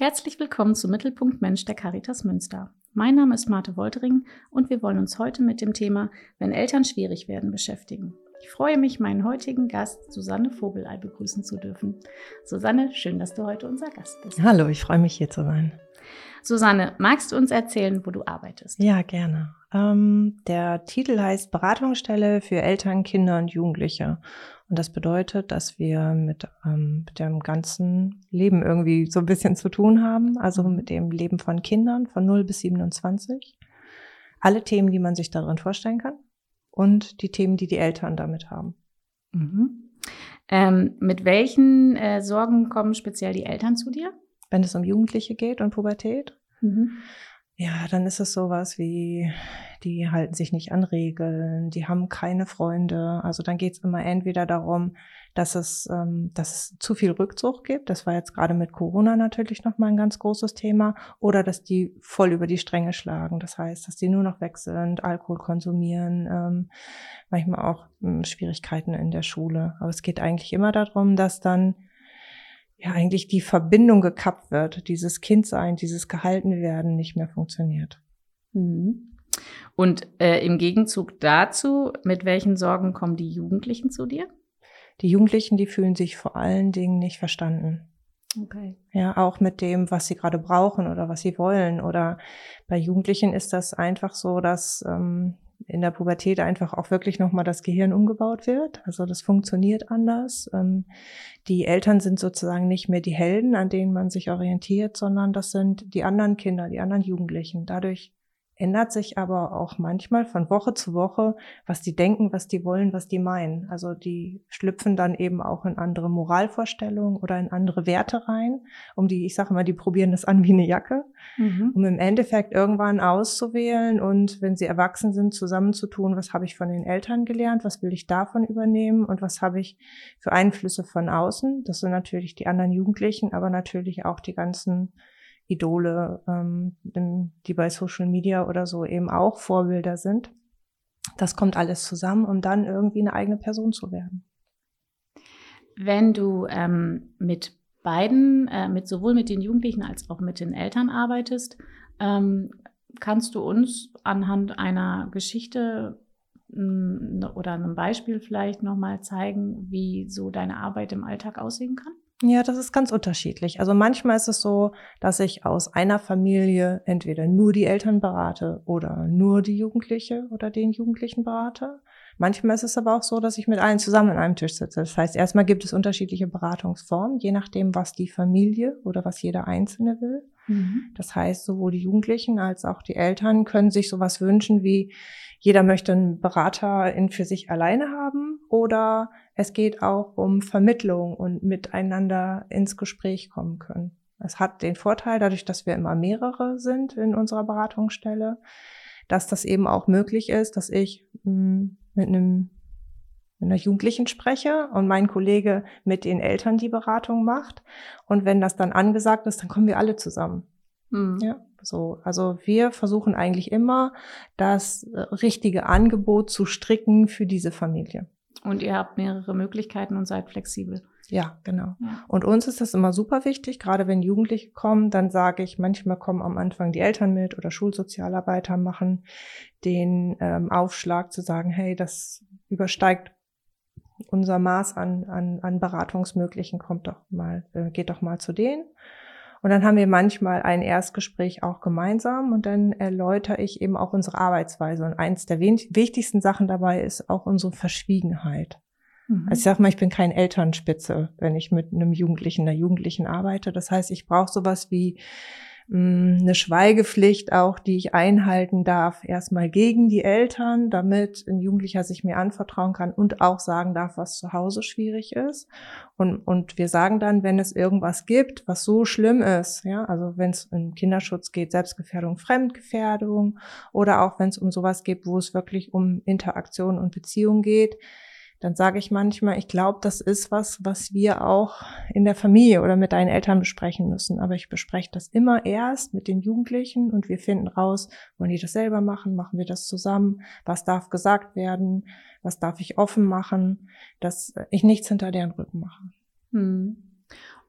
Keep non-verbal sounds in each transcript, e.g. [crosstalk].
Herzlich willkommen zum Mittelpunkt Mensch der Caritas Münster. Mein Name ist Marte Woltering und wir wollen uns heute mit dem Thema Wenn Eltern schwierig werden beschäftigen. Ich freue mich, meinen heutigen Gast Susanne Vogelei begrüßen zu dürfen. Susanne, schön, dass du heute unser Gast bist. Hallo, ich freue mich hier zu sein. Susanne, magst du uns erzählen, wo du arbeitest? Ja, gerne. Ähm, der Titel heißt Beratungsstelle für Eltern, Kinder und Jugendliche. Und das bedeutet, dass wir mit, ähm, mit dem ganzen Leben irgendwie so ein bisschen zu tun haben. Also mhm. mit dem Leben von Kindern von 0 bis 27. Alle Themen, die man sich darin vorstellen kann. Und die Themen, die die Eltern damit haben. Mhm. Ähm, mit welchen äh, Sorgen kommen speziell die Eltern zu dir? Wenn es um Jugendliche geht und Pubertät. Mhm. Ja, dann ist es sowas wie, die halten sich nicht an Regeln, die haben keine Freunde. Also dann geht's immer entweder darum, dass es, ähm, dass es zu viel Rückzug gibt. Das war jetzt gerade mit Corona natürlich nochmal ein ganz großes Thema. Oder dass die voll über die Stränge schlagen. Das heißt, dass die nur noch weg sind, Alkohol konsumieren, ähm, manchmal auch ähm, Schwierigkeiten in der Schule. Aber es geht eigentlich immer darum, dass dann ja eigentlich die Verbindung gekappt wird, dieses Kindsein, dieses Gehaltenwerden nicht mehr funktioniert. Mhm. Und äh, im Gegenzug dazu, mit welchen Sorgen kommen die Jugendlichen zu dir? Die Jugendlichen, die fühlen sich vor allen Dingen nicht verstanden. Okay. Ja, auch mit dem, was sie gerade brauchen oder was sie wollen. Oder bei Jugendlichen ist das einfach so, dass ähm, in der Pubertät einfach auch wirklich nochmal das Gehirn umgebaut wird. Also das funktioniert anders. Ähm, die Eltern sind sozusagen nicht mehr die Helden, an denen man sich orientiert, sondern das sind die anderen Kinder, die anderen Jugendlichen. Dadurch ändert sich aber auch manchmal von Woche zu Woche, was die denken, was die wollen, was die meinen. Also die schlüpfen dann eben auch in andere Moralvorstellungen oder in andere Werte rein, um die, ich sage mal, die probieren das an wie eine Jacke, mhm. um im Endeffekt irgendwann auszuwählen und wenn sie erwachsen sind, zusammenzutun, was habe ich von den Eltern gelernt, was will ich davon übernehmen und was habe ich für Einflüsse von außen. Das sind natürlich die anderen Jugendlichen, aber natürlich auch die ganzen Idole, ähm, die bei Social Media oder so eben auch Vorbilder sind. Das kommt alles zusammen, um dann irgendwie eine eigene Person zu werden. Wenn du ähm, mit beiden, äh, mit sowohl mit den Jugendlichen als auch mit den Eltern arbeitest, ähm, kannst du uns anhand einer Geschichte oder einem Beispiel vielleicht nochmal zeigen, wie so deine Arbeit im Alltag aussehen kann? Ja, das ist ganz unterschiedlich. Also manchmal ist es so, dass ich aus einer Familie entweder nur die Eltern berate oder nur die Jugendliche oder den Jugendlichen berate. Manchmal ist es aber auch so, dass ich mit allen zusammen an einem Tisch sitze. Das heißt, erstmal gibt es unterschiedliche Beratungsformen, je nachdem, was die Familie oder was jeder Einzelne will. Mhm. Das heißt, sowohl die Jugendlichen als auch die Eltern können sich sowas wünschen wie, jeder möchte einen Berater in für sich alleine haben oder es geht auch um Vermittlung und miteinander ins Gespräch kommen können. Es hat den Vorteil, dadurch, dass wir immer mehrere sind in unserer Beratungsstelle, dass das eben auch möglich ist, dass ich hm, mit einem mit einer Jugendlichen spreche und mein Kollege mit den Eltern die Beratung macht. Und wenn das dann angesagt ist, dann kommen wir alle zusammen. Mhm. Ja, so. Also wir versuchen eigentlich immer, das äh, richtige Angebot zu stricken für diese Familie. Und ihr habt mehrere Möglichkeiten und seid flexibel. Ja, genau. Ja. Und uns ist das immer super wichtig, gerade wenn Jugendliche kommen, dann sage ich, manchmal kommen am Anfang die Eltern mit oder Schulsozialarbeiter machen den ähm, Aufschlag zu sagen, hey, das übersteigt unser Maß an, an, an Beratungsmöglichen, kommt doch mal, äh, geht doch mal zu denen. Und dann haben wir manchmal ein Erstgespräch auch gemeinsam und dann erläutere ich eben auch unsere Arbeitsweise. Und eins der wichtigsten Sachen dabei ist auch unsere Verschwiegenheit. Mhm. Also ich sag mal, ich bin kein Elternspitze, wenn ich mit einem Jugendlichen, einer Jugendlichen arbeite. Das heißt, ich brauche sowas wie eine Schweigepflicht auch, die ich einhalten darf, erstmal gegen die Eltern, damit ein Jugendlicher sich mir anvertrauen kann und auch sagen darf, was zu Hause schwierig ist. Und, und wir sagen dann, wenn es irgendwas gibt, was so schlimm ist, ja, also wenn es um Kinderschutz geht, Selbstgefährdung, Fremdgefährdung oder auch wenn es um sowas geht, wo es wirklich um Interaktion und Beziehung geht, dann sage ich manchmal, ich glaube, das ist was, was wir auch in der Familie oder mit deinen Eltern besprechen müssen. Aber ich bespreche das immer erst mit den Jugendlichen und wir finden raus, wollen die das selber machen, machen wir das zusammen, was darf gesagt werden, was darf ich offen machen, dass ich nichts hinter deren Rücken mache. Hm.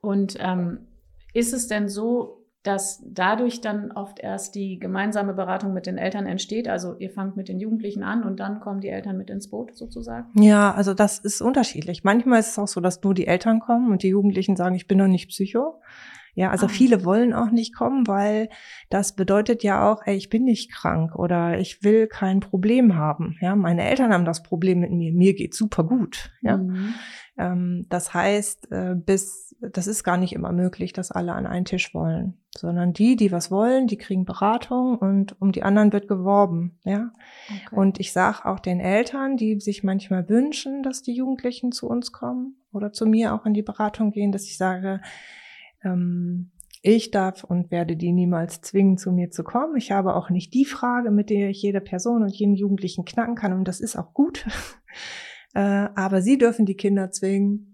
Und ähm, ist es denn so, dass dadurch dann oft erst die gemeinsame Beratung mit den Eltern entsteht. Also ihr fangt mit den Jugendlichen an und dann kommen die Eltern mit ins Boot sozusagen? Ja, also das ist unterschiedlich. Manchmal ist es auch so, dass nur die Eltern kommen und die Jugendlichen sagen, ich bin doch nicht Psycho. Ja, also ah. viele wollen auch nicht kommen, weil das bedeutet ja auch, ey, ich bin nicht krank oder ich will kein Problem haben. Ja, meine Eltern haben das Problem mit mir, mir geht super gut. Ja, mhm. Ähm, das heißt, äh, bis das ist gar nicht immer möglich, dass alle an einen Tisch wollen, sondern die, die was wollen, die kriegen Beratung und um die anderen wird geworben. Ja, okay. und ich sage auch den Eltern, die sich manchmal wünschen, dass die Jugendlichen zu uns kommen oder zu mir auch in die Beratung gehen, dass ich sage ähm, ich darf und werde die niemals zwingen, zu mir zu kommen. Ich habe auch nicht die Frage, mit der ich jede Person und jeden Jugendlichen knacken kann. Und das ist auch gut. Äh, aber sie dürfen die Kinder zwingen,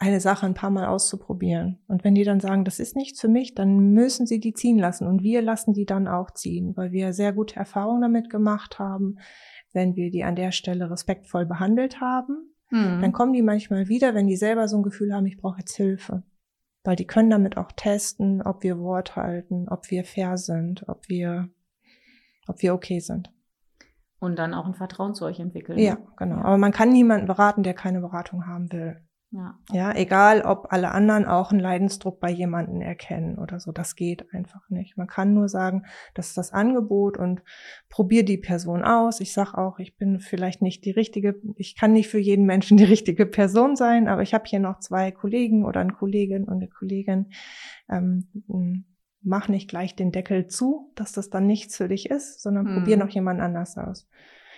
eine Sache ein paar Mal auszuprobieren. Und wenn die dann sagen, das ist nichts für mich, dann müssen sie die ziehen lassen. Und wir lassen die dann auch ziehen, weil wir sehr gute Erfahrungen damit gemacht haben, wenn wir die an der Stelle respektvoll behandelt haben. Mhm. Dann kommen die manchmal wieder, wenn die selber so ein Gefühl haben, ich brauche jetzt Hilfe. Weil die können damit auch testen, ob wir Wort halten, ob wir fair sind, ob wir, ob wir okay sind. Und dann auch ein Vertrauen zu euch entwickeln. Ja, genau. Ja. Aber man kann niemanden beraten, der keine Beratung haben will. Ja. ja, egal ob alle anderen auch einen Leidensdruck bei jemanden erkennen oder so, das geht einfach nicht. Man kann nur sagen, das ist das Angebot und probier die Person aus. Ich sag auch, ich bin vielleicht nicht die richtige, ich kann nicht für jeden Menschen die richtige Person sein, aber ich habe hier noch zwei Kollegen oder eine Kollegin und eine Kollegin. Ähm, mach nicht gleich den Deckel zu, dass das dann nichts für dich ist, sondern hm. probier noch jemand anders aus.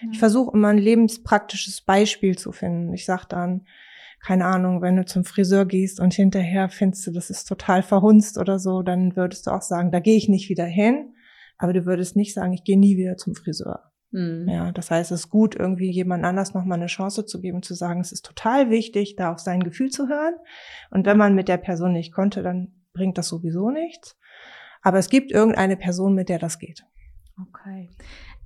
Ja. Ich versuche immer ein lebenspraktisches Beispiel zu finden. Ich sag dann, keine Ahnung, wenn du zum Friseur gehst und hinterher findest du, das ist total verhunzt oder so, dann würdest du auch sagen, da gehe ich nicht wieder hin. Aber du würdest nicht sagen, ich gehe nie wieder zum Friseur. Mhm. Ja, das heißt, es ist gut, irgendwie jemand anders nochmal eine Chance zu geben, zu sagen, es ist total wichtig, da auf sein Gefühl zu hören. Und wenn man mit der Person nicht konnte, dann bringt das sowieso nichts. Aber es gibt irgendeine Person, mit der das geht. Okay.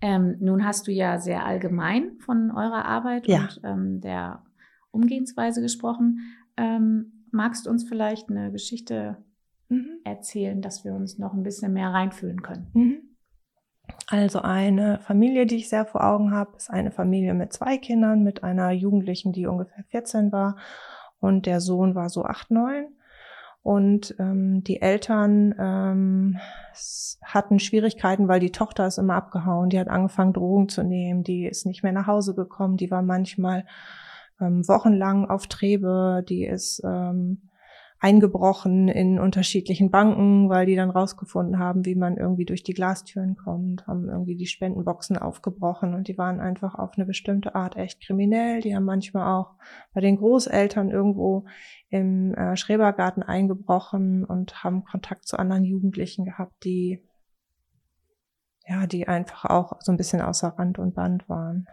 Ähm, nun hast du ja sehr allgemein von eurer Arbeit ja. und ähm, der Umgehensweise gesprochen. Ähm, magst du uns vielleicht eine Geschichte mhm. erzählen, dass wir uns noch ein bisschen mehr reinfühlen können? Mhm. Also eine Familie, die ich sehr vor Augen habe, ist eine Familie mit zwei Kindern, mit einer Jugendlichen, die ungefähr 14 war und der Sohn war so 8, 9. Und ähm, die Eltern ähm, hatten Schwierigkeiten, weil die Tochter ist immer abgehauen. Die hat angefangen, Drogen zu nehmen. Die ist nicht mehr nach Hause gekommen. Die war manchmal ähm, wochenlang auf Trebe, die ist ähm, eingebrochen in unterschiedlichen Banken, weil die dann rausgefunden haben, wie man irgendwie durch die Glastüren kommt, haben irgendwie die Spendenboxen aufgebrochen und die waren einfach auf eine bestimmte Art echt kriminell. Die haben manchmal auch bei den Großeltern irgendwo im äh, Schrebergarten eingebrochen und haben Kontakt zu anderen Jugendlichen gehabt, die ja, die einfach auch so ein bisschen außer Rand und Band waren.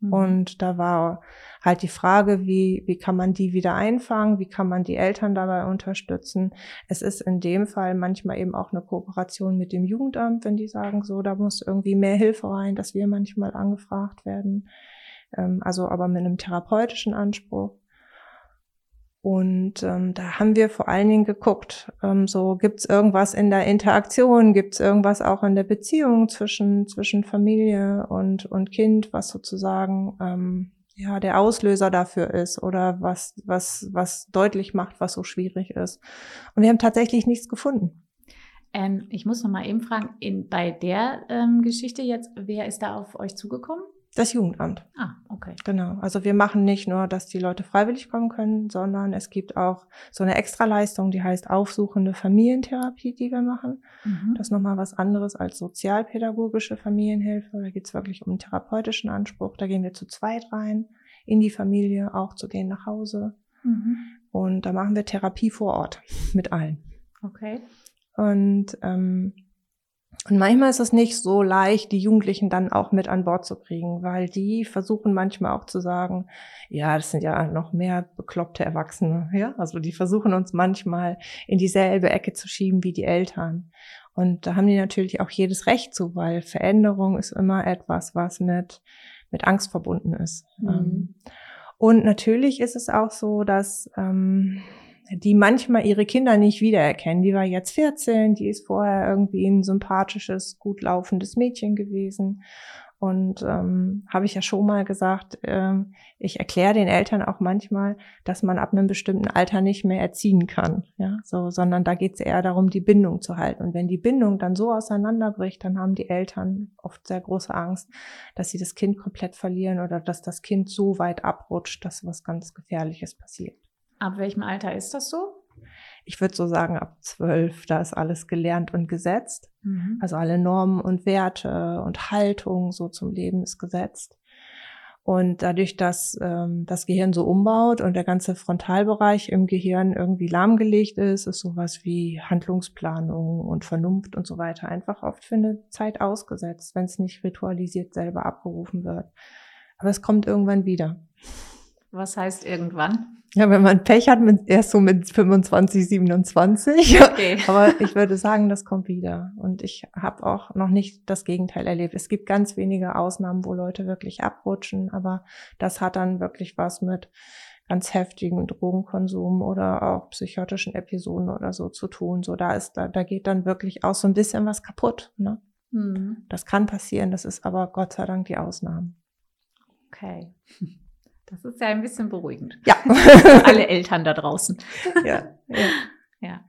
Mhm. Und da war halt die Frage, wie, wie kann man die wieder einfangen? Wie kann man die Eltern dabei unterstützen? Es ist in dem Fall manchmal eben auch eine Kooperation mit dem Jugendamt, wenn die sagen, so, da muss irgendwie mehr Hilfe rein, dass wir manchmal angefragt werden. Ähm, also aber mit einem therapeutischen Anspruch. Und ähm, da haben wir vor allen Dingen geguckt, ähm, so gibt's irgendwas in der Interaktion, gibt's irgendwas auch in der Beziehung zwischen zwischen Familie und und Kind, was sozusagen ähm, ja der Auslöser dafür ist oder was was was deutlich macht, was so schwierig ist. Und wir haben tatsächlich nichts gefunden. Ähm, ich muss noch mal eben fragen, in, bei der ähm, Geschichte jetzt, wer ist da auf euch zugekommen? Das Jugendamt. Ah, okay. Genau. Also wir machen nicht nur, dass die Leute freiwillig kommen können, sondern es gibt auch so eine Extraleistung, die heißt aufsuchende Familientherapie, die wir machen. Mhm. Das ist nochmal was anderes als sozialpädagogische Familienhilfe. Da geht es wirklich um einen therapeutischen Anspruch. Da gehen wir zu zweit rein, in die Familie, auch zu denen nach Hause. Mhm. Und da machen wir Therapie vor Ort mit allen. Okay. Und ähm, und manchmal ist es nicht so leicht, die Jugendlichen dann auch mit an Bord zu kriegen, weil die versuchen manchmal auch zu sagen, ja, das sind ja noch mehr bekloppte Erwachsene, ja. Also die versuchen uns manchmal in dieselbe Ecke zu schieben wie die Eltern. Und da haben die natürlich auch jedes Recht zu, weil Veränderung ist immer etwas, was mit, mit Angst verbunden ist. Mhm. Ähm, und natürlich ist es auch so, dass ähm, die manchmal ihre Kinder nicht wiedererkennen. Die war jetzt 14, die ist vorher irgendwie ein sympathisches, gut laufendes Mädchen gewesen. Und ähm, habe ich ja schon mal gesagt, ähm, ich erkläre den Eltern auch manchmal, dass man ab einem bestimmten Alter nicht mehr erziehen kann, ja, so, sondern da geht es eher darum, die Bindung zu halten. Und wenn die Bindung dann so auseinanderbricht, dann haben die Eltern oft sehr große Angst, dass sie das Kind komplett verlieren oder dass das Kind so weit abrutscht, dass was ganz Gefährliches passiert. Ab welchem Alter ist das so? ich würde so sagen, ab zwölf, da ist alles gelernt und gesetzt. Mhm. Also alle Normen und Werte und Haltung so zum Leben ist gesetzt. Und dadurch, dass ähm, das Gehirn so umbaut und der ganze Frontalbereich im Gehirn irgendwie lahmgelegt ist, ist sowas wie Handlungsplanung und Vernunft und so weiter einfach oft für eine Zeit ausgesetzt, wenn es nicht ritualisiert selber abgerufen wird. Aber es kommt irgendwann wieder. Was heißt irgendwann? Ja, wenn man Pech hat, mit, erst so mit 25, 27. Okay. [laughs] Aber ich würde sagen, das kommt wieder. Und ich habe auch noch nicht das Gegenteil erlebt. Es gibt ganz wenige Ausnahmen, wo Leute wirklich abrutschen, aber das hat dann wirklich was mit ganz heftigen Drogenkonsum oder auch psychotischen Episoden oder so zu tun. So, da ist, da, da geht dann wirklich auch so ein bisschen was kaputt. Ne? Mhm. Das kann passieren, das ist aber Gott sei Dank die Ausnahme. Okay. Das ist ja ein bisschen beruhigend. Ja. Alle Eltern da draußen. Ja. ja. ja.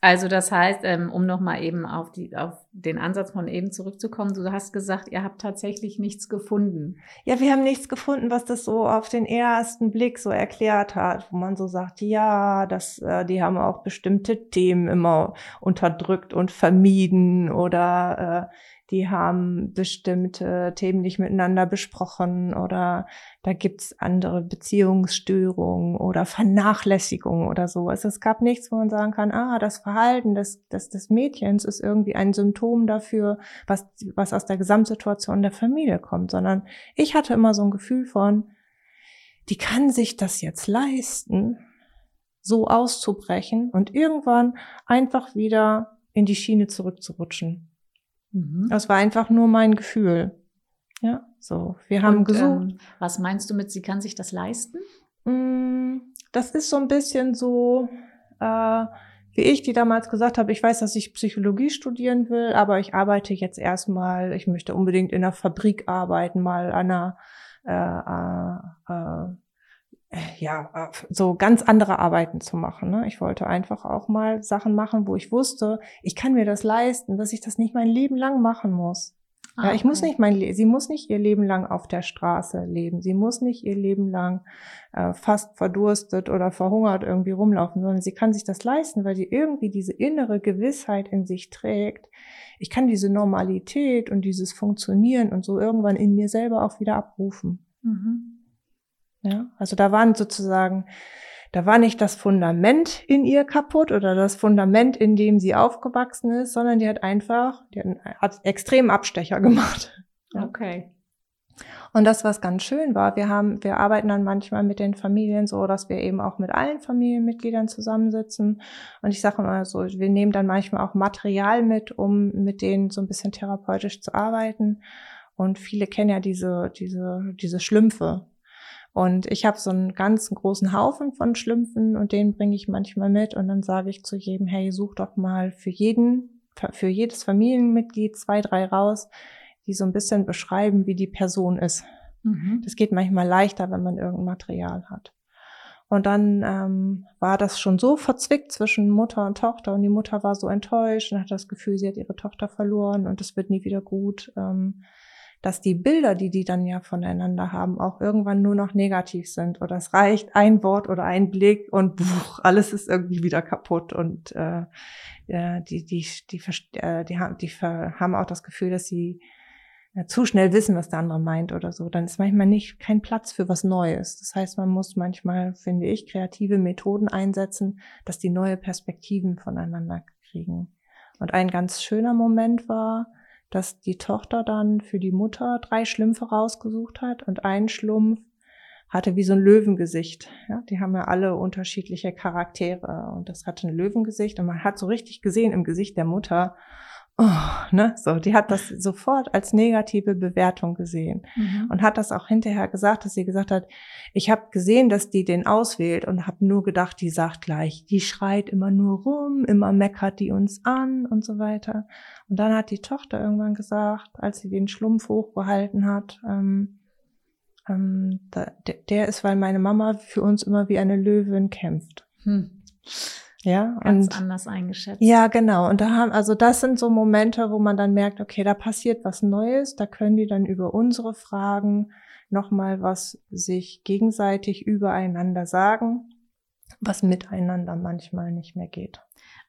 Also das heißt, ähm, um nochmal eben auf, die, auf den Ansatz von eben zurückzukommen, du hast gesagt, ihr habt tatsächlich nichts gefunden. Ja, wir haben nichts gefunden, was das so auf den ersten Blick so erklärt hat, wo man so sagt, ja, das, äh, die haben auch bestimmte Themen immer unterdrückt und vermieden oder äh, die haben bestimmte Themen nicht miteinander besprochen oder da gibt's andere Beziehungsstörungen oder Vernachlässigungen oder so. Also es gab nichts, wo man sagen kann, ah, das Verhalten des, des, des Mädchens ist irgendwie ein Symptom dafür, was, was aus der Gesamtsituation der Familie kommt, sondern ich hatte immer so ein Gefühl von, die kann sich das jetzt leisten, so auszubrechen und irgendwann einfach wieder in die Schiene zurückzurutschen. Mhm. Das war einfach nur mein Gefühl. Ja, so. Wir haben Und, gesucht. Ähm, was meinst du mit, sie kann sich das leisten? Mm, das ist so ein bisschen so, äh, wie ich, die damals gesagt habe, ich weiß, dass ich Psychologie studieren will, aber ich arbeite jetzt erstmal, ich möchte unbedingt in einer Fabrik arbeiten, mal an einer äh, äh, äh ja, äh, so ganz andere Arbeiten zu machen. Ne? Ich wollte einfach auch mal Sachen machen, wo ich wusste, ich kann mir das leisten, dass ich das nicht mein Leben lang machen muss. Ah, ja, ich okay. muss nicht mein, Le sie muss nicht ihr Leben lang auf der Straße leben. Sie muss nicht ihr Leben lang äh, fast verdurstet oder verhungert irgendwie rumlaufen, sondern sie kann sich das leisten, weil sie irgendwie diese innere Gewissheit in sich trägt. Ich kann diese Normalität und dieses Funktionieren und so irgendwann in mir selber auch wieder abrufen. Mhm. Ja, also da waren sozusagen, da war nicht das Fundament in ihr kaputt oder das Fundament, in dem sie aufgewachsen ist, sondern die hat einfach, die hat, hat extrem Abstecher gemacht. [laughs] Ja. Okay. Und das, was ganz schön war, wir haben, wir arbeiten dann manchmal mit den Familien so, dass wir eben auch mit allen Familienmitgliedern zusammensitzen. Und ich sage immer so, wir nehmen dann manchmal auch Material mit, um mit denen so ein bisschen therapeutisch zu arbeiten. Und viele kennen ja diese, diese, diese Schlümpfe, und ich habe so einen ganzen großen Haufen von Schlümpfen und den bringe ich manchmal mit und dann sage ich zu jedem, hey, such doch mal für jeden, für jedes Familienmitglied zwei, drei raus, die so ein bisschen beschreiben, wie die Person ist. Mhm. Das geht manchmal leichter, wenn man irgendein Material hat. Und dann ähm, war das schon so verzwickt zwischen Mutter und Tochter und die Mutter war so enttäuscht und hat das Gefühl, sie hat ihre Tochter verloren und es wird nie wieder gut. Ähm, dass die Bilder, die die dann ja voneinander haben, auch irgendwann nur noch negativ sind. Oder es reicht ein Wort oder ein Blick und buch, alles ist irgendwie wieder kaputt. Und äh, die, die, die, äh, die, haben, die haben auch das Gefühl, dass sie äh, zu schnell wissen, was der andere meint oder so. Dann ist manchmal nicht kein Platz für was Neues. Das heißt, man muss manchmal, finde ich, kreative Methoden einsetzen, dass die neue Perspektiven voneinander kriegen. Und ein ganz schöner Moment war, dass die Tochter dann für die Mutter drei Schlümpfe rausgesucht hat und ein Schlumpf hatte wie so ein Löwengesicht. Ja, die haben ja alle unterschiedliche Charaktere und das hatte ein Löwengesicht und man hat so richtig gesehen im Gesicht der Mutter, oh, ne, so, die hat das sofort als negative Bewertung gesehen mhm. und hat das auch hinterher gesagt, dass sie gesagt hat, ich habe gesehen, dass die den auswählt und habe nur gedacht, die sagt gleich, die schreit immer nur rum, immer meckert die uns an und so weiter. Und dann hat die Tochter irgendwann gesagt, als sie den Schlumpf hochgehalten hat, ähm, ähm, da, der ist, weil meine Mama für uns immer wie eine Löwin kämpft. Hm. Ja, ganz und, anders eingeschätzt. Ja, genau. Und da haben, also das sind so Momente, wo man dann merkt, okay, da passiert was Neues, da können die dann über unsere Fragen nochmal was sich gegenseitig übereinander sagen, was miteinander manchmal nicht mehr geht.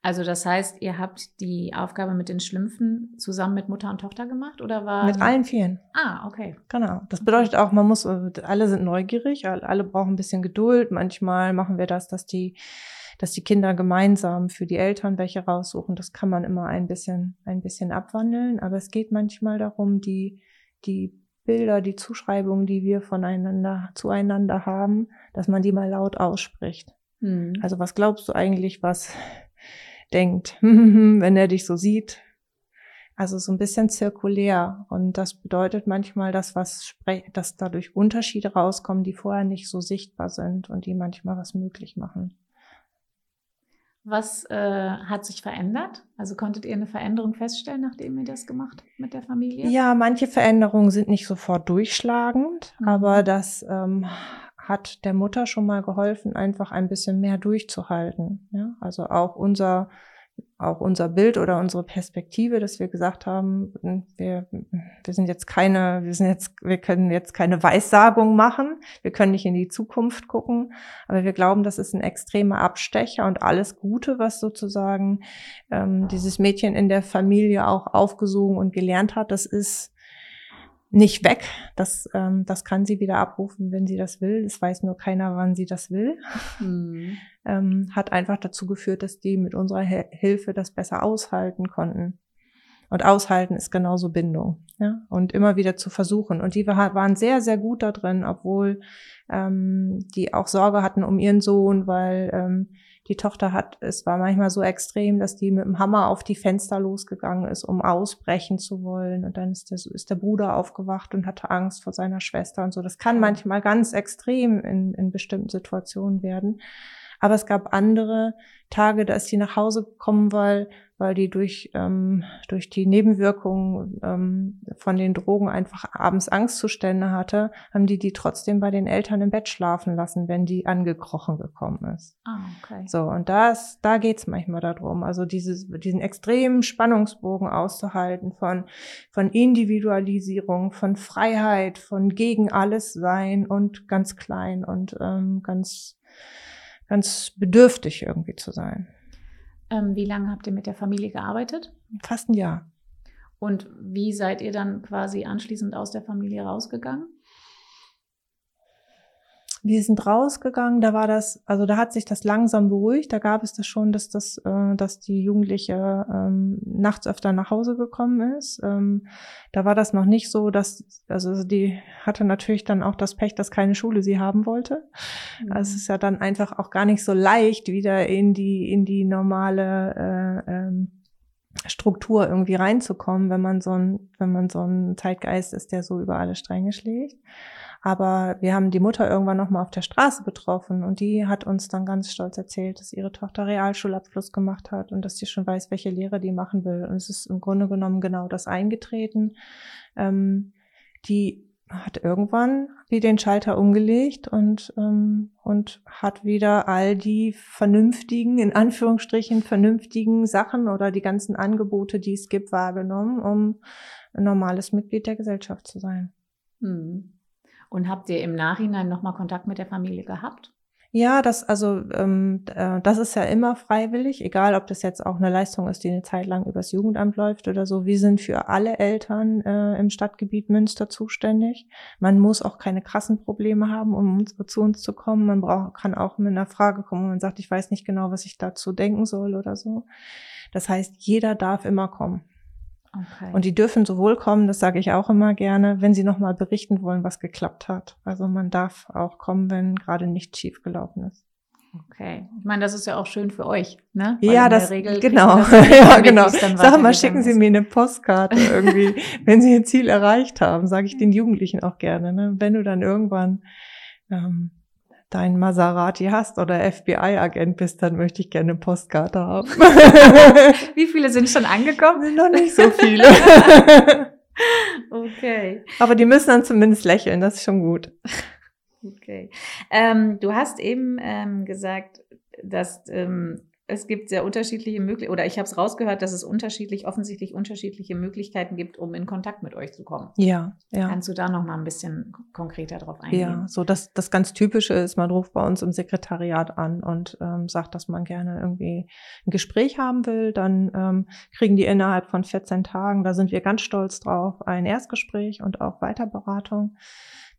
Also das heißt, ihr habt die Aufgabe mit den Schlümpfen zusammen mit Mutter und Tochter gemacht oder war mit allen vielen? Ah, okay. Genau. Das bedeutet auch, man muss alle sind neugierig, alle brauchen ein bisschen Geduld. Manchmal machen wir das, dass die dass die Kinder gemeinsam für die Eltern welche raussuchen. Das kann man immer ein bisschen ein bisschen abwandeln, aber es geht manchmal darum, die die Bilder, die Zuschreibungen, die wir voneinander zueinander haben, dass man die mal laut ausspricht. Hm. Also was glaubst du eigentlich, was denkt, [laughs] wenn er dich so sieht. Also so ein bisschen zirkulär. Und das bedeutet manchmal, dass was, dass dadurch Unterschiede rauskommen, die vorher nicht so sichtbar sind und die manchmal was möglich machen. Was äh, hat sich verändert? Also konntet ihr eine Veränderung feststellen, nachdem ihr das gemacht mit der Familie? Ja, manche Veränderungen sind nicht sofort durchschlagend, mhm. aber das ähm, hat der Mutter schon mal geholfen, einfach ein bisschen mehr durchzuhalten. Ja? Also auch unser auch unser Bild oder unsere Perspektive, dass wir gesagt haben, wir, wir sind jetzt keine, wir sind jetzt, wir können jetzt keine Weissagung machen, wir können nicht in die Zukunft gucken, aber wir glauben, das ist ein extremer Abstecher und alles Gute, was sozusagen ähm, dieses Mädchen in der Familie auch aufgesogen und gelernt hat, das ist nicht weg. Das, ähm, das kann sie wieder abrufen, wenn sie das will. Es weiß nur keiner, wann sie das will. Mhm. [laughs] Ähm, hat einfach dazu geführt, dass die mit unserer Hilfe das besser aushalten konnten. Und aushalten ist genauso Bindung. Ja? Und immer wieder zu versuchen. Und die waren sehr, sehr gut da drin, obwohl ähm, die auch Sorge hatten um ihren Sohn, weil ähm, die Tochter hat, es war manchmal so extrem, dass die mit dem Hammer auf die Fenster losgegangen ist, um ausbrechen zu wollen. Und dann ist der, ist der Bruder aufgewacht und hatte Angst vor seiner Schwester und so. Das kann manchmal ganz extrem in, in bestimmten Situationen werden. Aber es gab andere Tage, da ist sie nach Hause gekommen, weil, weil die durch, ähm, durch die Nebenwirkungen ähm, von den Drogen einfach abends Angstzustände hatte, haben die die trotzdem bei den Eltern im Bett schlafen lassen, wenn die angekrochen gekommen ist. Ah, okay. So, und das, da geht's manchmal darum, also dieses, diesen extremen Spannungsbogen auszuhalten von, von Individualisierung, von Freiheit, von gegen alles sein und ganz klein und ähm, ganz ganz bedürftig irgendwie zu sein. Ähm, wie lange habt ihr mit der Familie gearbeitet? Fast ein Jahr. Und wie seid ihr dann quasi anschließend aus der Familie rausgegangen? Wir sind rausgegangen, da war das, also da hat sich das langsam beruhigt, da gab es das schon, dass das, äh, dass die Jugendliche ähm, nachts öfter nach Hause gekommen ist. Ähm, da war das noch nicht so, dass, also die hatte natürlich dann auch das Pech, dass keine Schule sie haben wollte. Mhm. Also es ist ja dann einfach auch gar nicht so leicht, wieder in die, in die normale äh, ähm, Struktur irgendwie reinzukommen, wenn man so ein, wenn man so ein Zeitgeist ist, der so über alle Stränge schlägt. Aber wir haben die Mutter irgendwann nochmal auf der Straße betroffen und die hat uns dann ganz stolz erzählt, dass ihre Tochter Realschulabschluss gemacht hat und dass sie schon weiß, welche Lehre die machen will. Und es ist im Grunde genommen genau das eingetreten. Ähm, die hat irgendwann wie den Schalter umgelegt und, ähm, und hat wieder all die vernünftigen, in Anführungsstrichen vernünftigen Sachen oder die ganzen Angebote, die es gibt, wahrgenommen, um ein normales Mitglied der Gesellschaft zu sein. Hm. Und habt ihr im Nachhinein nochmal Kontakt mit der Familie gehabt? Ja, das also ähm, äh, das ist ja immer freiwillig, egal ob das jetzt auch eine Leistung ist, die eine Zeit lang übers Jugendamt läuft oder so. Wir sind für alle Eltern äh, im Stadtgebiet Münster zuständig. Man muss auch keine krassen Probleme haben, um uns, zu uns zu kommen. Man braucht, kann auch mit einer Frage kommen, wo man sagt, ich weiß nicht genau, was ich dazu denken soll oder so. Das heißt, jeder darf immer kommen. Okay. Und die dürfen sowohl kommen, das sage ich auch immer gerne, wenn sie nochmal berichten wollen, was geklappt hat. Also man darf auch kommen, wenn gerade nichts schief gelaufen ist. Okay. Ich meine, das ist ja auch schön für euch, ne? Weil ja, das, Regel genau. Das [laughs] ja, genau. Sag mal, schicken Sie mir eine Postkarte irgendwie, [laughs] wenn Sie Ihr Ziel erreicht haben, sage ich den Jugendlichen auch gerne, ne? Wenn du dann irgendwann, ähm, dein Maserati hast oder FBI-Agent bist, dann möchte ich gerne eine Postkarte haben. [laughs] Wie viele sind schon angekommen? Noch nicht so viele. [laughs] okay. Aber die müssen dann zumindest lächeln, das ist schon gut. Okay. Ähm, du hast eben ähm, gesagt, dass ähm, es gibt sehr unterschiedliche Möglichkeiten, oder ich habe es rausgehört, dass es unterschiedlich, offensichtlich unterschiedliche Möglichkeiten gibt, um in Kontakt mit euch zu kommen. Ja, ja. Kannst du da noch mal ein bisschen konkreter drauf eingehen? Ja, so das, das ganz Typische ist, man ruft bei uns im Sekretariat an und ähm, sagt, dass man gerne irgendwie ein Gespräch haben will. Dann ähm, kriegen die innerhalb von 14 Tagen, da sind wir ganz stolz drauf, ein Erstgespräch und auch Weiterberatung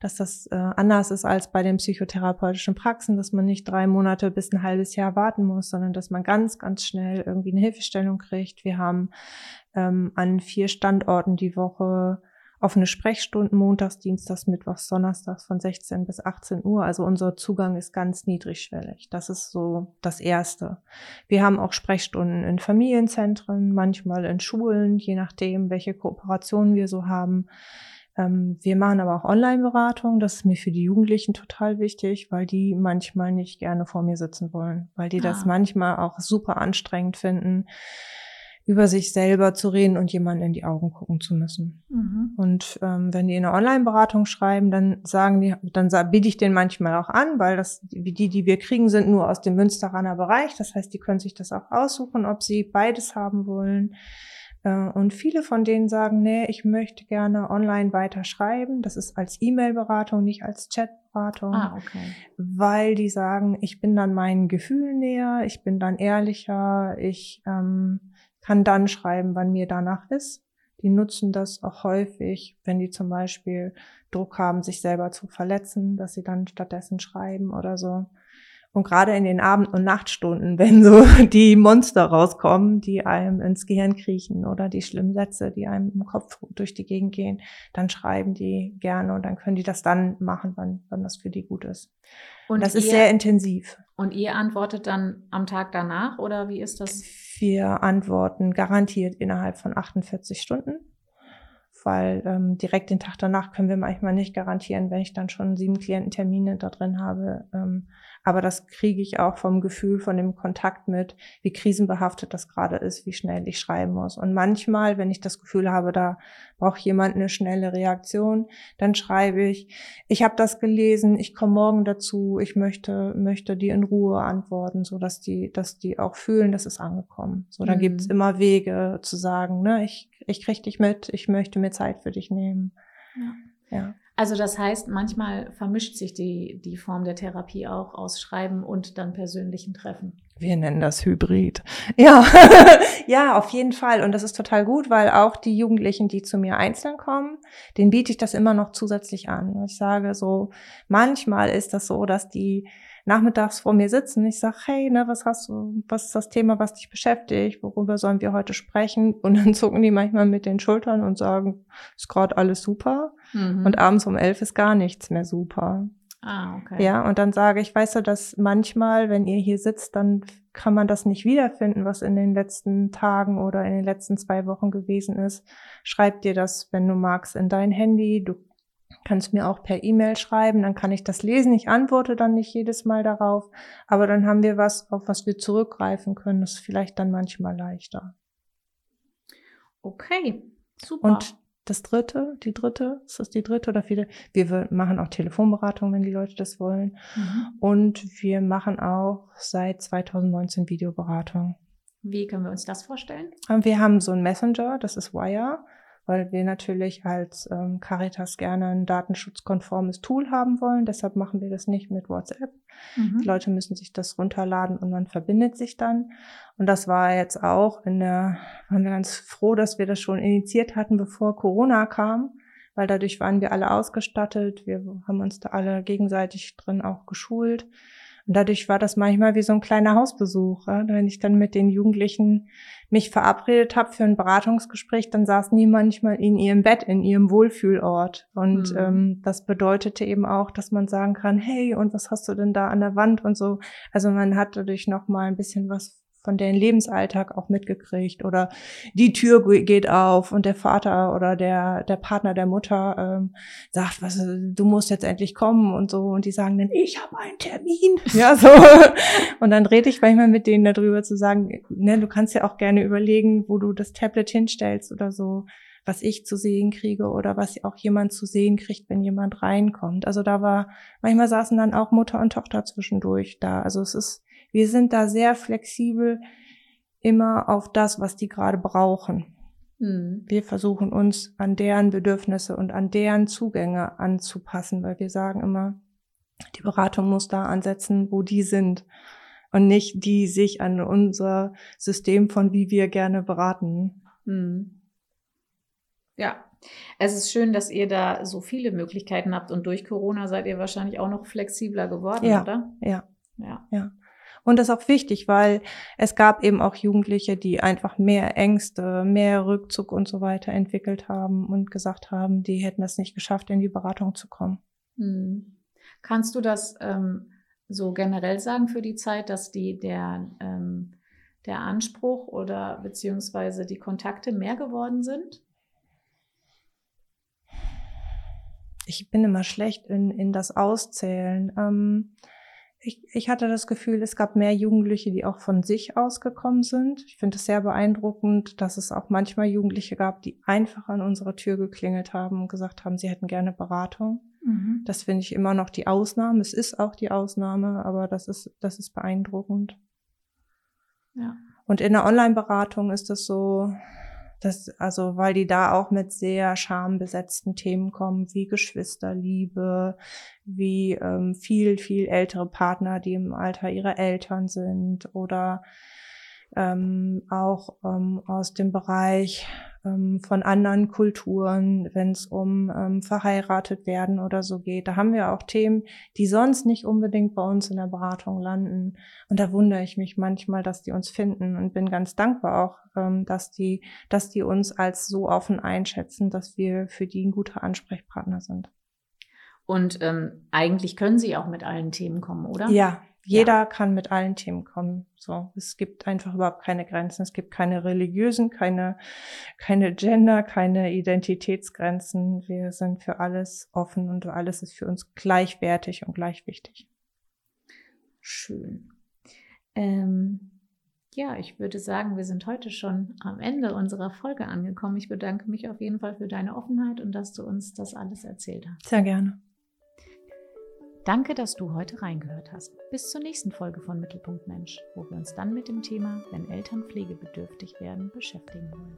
dass das äh, anders ist als bei den psychotherapeutischen Praxen, dass man nicht drei Monate bis ein halbes Jahr warten muss, sondern dass man ganz, ganz schnell irgendwie eine Hilfestellung kriegt. Wir haben ähm, an vier Standorten die Woche offene Sprechstunden montags, dienstags, mittwochs, donnerstags von 16 bis 18 Uhr. Also unser Zugang ist ganz niedrigschwellig. Das ist so das Erste. Wir haben auch Sprechstunden in Familienzentren, manchmal in Schulen, je nachdem, welche Kooperationen wir so haben. Ähm, wir machen aber auch Online-Beratung. Das ist mir für die Jugendlichen total wichtig, weil die manchmal nicht gerne vor mir sitzen wollen, weil die ah. das manchmal auch super anstrengend finden, über sich selber zu reden und jemanden in die Augen gucken zu müssen. Mhm. Und ähm, wenn die in eine Online-Beratung schreiben, dann sagen die, dann biete ich den manchmal auch an, weil das wie die, die wir kriegen, sind nur aus dem Münsteraner Bereich. Das heißt, die können sich das auch aussuchen, ob sie beides haben wollen. Äh, und viele von denen sagen, nee, ich möchte gerne online weiter schreiben. Das ist als E-Mail-Beratung, nicht als Chat-Beratung. Ah, okay. Weil die sagen, ich bin dann meinen Gefühlen näher, ich bin dann ehrlicher, ich ähm, kann dann schreiben, wann mir danach ist. Die nutzen das auch häufig, wenn die zum Beispiel Druck haben, sich selber zu verletzen, dass sie dann stattdessen schreiben oder so. Und gerade in den Abend- und Nachtstunden, [laughs] wenn so die Monster rauskommen, die einem ins Gehirn kriechen oder die schlimmen Sätze, die einem im Kopf durch die Gegend gehen, dann schreiben die gerne und dann können die das dann machen, wann, wann das für die gut ist. Und das ihr, ist sehr intensiv. Und ihr antwortet dann am Tag danach oder wie ist das? Wir antworten garantiert innerhalb von 48 Stunden weil ähm, direkt den Tag danach können wir manchmal nicht garantieren, wenn ich dann schon sieben Kliententermine da drin habe. Ähm, aber das kriege ich auch vom Gefühl, von dem Kontakt mit, wie krisenbehaftet das gerade ist, wie schnell ich schreiben muss. Und manchmal, wenn ich das Gefühl habe, da braucht jemand eine schnelle Reaktion, dann schreibe ich, ich habe das gelesen, ich komme morgen dazu, ich möchte, möchte die in Ruhe antworten, so dass die, dass die auch fühlen, dass es angekommen. So, dann mhm. gibt es immer Wege zu sagen, ne, ich, ich krieg dich mit, ich möchte mir Zeit für dich nehmen. Ja. ja. Also das heißt, manchmal vermischt sich die, die Form der Therapie auch aus Schreiben und dann persönlichen Treffen. Wir nennen das Hybrid. Ja, [laughs] ja, auf jeden Fall. Und das ist total gut, weil auch die Jugendlichen, die zu mir einzeln kommen, denen biete ich das immer noch zusätzlich an. Ich sage so, manchmal ist das so, dass die nachmittags vor mir sitzen. Ich sage, hey, ne, was hast du, was ist das Thema, was dich beschäftigt? Worüber sollen wir heute sprechen? [laughs] Und dann zucken die manchmal mit den Schultern und sagen, ist gerade alles super. Mhm. Und abends um elf ist gar nichts mehr super. Ah, okay. Ja, und dann sage ich, weißt du, dass manchmal, wenn ihr hier sitzt, dann kann man das nicht wiederfinden, was in den letzten Tagen oder in den letzten zwei Wochen gewesen ist. Schreib dir das, wenn du magst, in dein Handy. Du kannst mir auch per E-Mail schreiben, dann kann ich das lesen. Ich antworte dann nicht jedes Mal darauf, aber dann haben wir was, auf was wir zurückgreifen können. Das ist vielleicht dann manchmal leichter. Okay, super. Und das dritte, die dritte, ist das die dritte oder viele? Wir machen auch Telefonberatung, wenn die Leute das wollen. Mhm. Und wir machen auch seit 2019 Videoberatung. Wie können wir uns das vorstellen? Wir haben so einen Messenger, das ist Wire weil wir natürlich als ähm, Caritas gerne ein datenschutzkonformes Tool haben wollen. Deshalb machen wir das nicht mit WhatsApp. Mhm. Die Leute müssen sich das runterladen und man verbindet sich dann. Und das war jetzt auch in der, waren wir ganz froh, dass wir das schon initiiert hatten, bevor Corona kam, weil dadurch waren wir alle ausgestattet. Wir haben uns da alle gegenseitig drin auch geschult. Und dadurch war das manchmal wie so ein kleiner Hausbesuch. Ja? Wenn ich dann mit den Jugendlichen mich verabredet habe für ein Beratungsgespräch, dann saßen die manchmal in ihrem Bett, in ihrem Wohlfühlort. Und mhm. ähm, das bedeutete eben auch, dass man sagen kann, hey, und was hast du denn da an der Wand und so. Also man hat dadurch noch mal ein bisschen was von deren Lebensalltag auch mitgekriegt oder die Tür geht auf und der Vater oder der der Partner der Mutter ähm, sagt, was du musst jetzt endlich kommen und so und die sagen dann ich habe einen Termin [laughs] ja so und dann rede ich manchmal mit denen darüber zu sagen, ne, du kannst ja auch gerne überlegen, wo du das Tablet hinstellst oder so was ich zu sehen kriege oder was auch jemand zu sehen kriegt, wenn jemand reinkommt. Also da war, manchmal saßen dann auch Mutter und Tochter zwischendurch da. Also es ist wir sind da sehr flexibel immer auf das, was die gerade brauchen. Mhm. Wir versuchen uns an deren Bedürfnisse und an deren Zugänge anzupassen, weil wir sagen immer, die Beratung muss da ansetzen, wo die sind und nicht die sich an unser System von wie wir gerne beraten. Mhm. Ja, es ist schön, dass ihr da so viele Möglichkeiten habt und durch Corona seid ihr wahrscheinlich auch noch flexibler geworden, ja, oder? Ja. Ja. Ja. Und das ist auch wichtig, weil es gab eben auch Jugendliche, die einfach mehr Ängste, mehr Rückzug und so weiter entwickelt haben und gesagt haben, die hätten es nicht geschafft, in die Beratung zu kommen. Hm. Kannst du das ähm, so generell sagen für die Zeit, dass die der, ähm, der Anspruch oder beziehungsweise die Kontakte mehr geworden sind? Ich bin immer schlecht in, in das Auszählen. Ähm, ich, ich hatte das Gefühl, es gab mehr Jugendliche, die auch von sich ausgekommen sind. Ich finde es sehr beeindruckend, dass es auch manchmal Jugendliche gab, die einfach an unserer Tür geklingelt haben und gesagt haben, sie hätten gerne Beratung. Mhm. Das finde ich immer noch die Ausnahme. Es ist auch die Ausnahme, aber das ist, das ist beeindruckend. Ja. Und in der Online-Beratung ist es so, das, also, weil die da auch mit sehr schambesetzten Themen kommen, wie Geschwisterliebe, wie ähm, viel, viel ältere Partner, die im Alter ihrer Eltern sind oder ähm, auch ähm, aus dem Bereich ähm, von anderen Kulturen, wenn es um ähm, verheiratet werden oder so geht. Da haben wir auch Themen, die sonst nicht unbedingt bei uns in der Beratung landen. Und da wundere ich mich manchmal, dass die uns finden und bin ganz dankbar auch, ähm, dass die, dass die uns als so offen einschätzen, dass wir für die ein guter Ansprechpartner sind. Und ähm, eigentlich können sie auch mit allen Themen kommen, oder? Ja, jeder ja. kann mit allen Themen kommen. So, es gibt einfach überhaupt keine Grenzen. Es gibt keine religiösen, keine, keine Gender, keine Identitätsgrenzen. Wir sind für alles offen und alles ist für uns gleichwertig und gleich wichtig. Schön. Ähm, ja, ich würde sagen, wir sind heute schon am Ende unserer Folge angekommen. Ich bedanke mich auf jeden Fall für deine Offenheit und dass du uns das alles erzählt hast. Sehr gerne. Danke, dass du heute reingehört hast. Bis zur nächsten Folge von Mittelpunkt Mensch, wo wir uns dann mit dem Thema, wenn Eltern pflegebedürftig werden, beschäftigen wollen.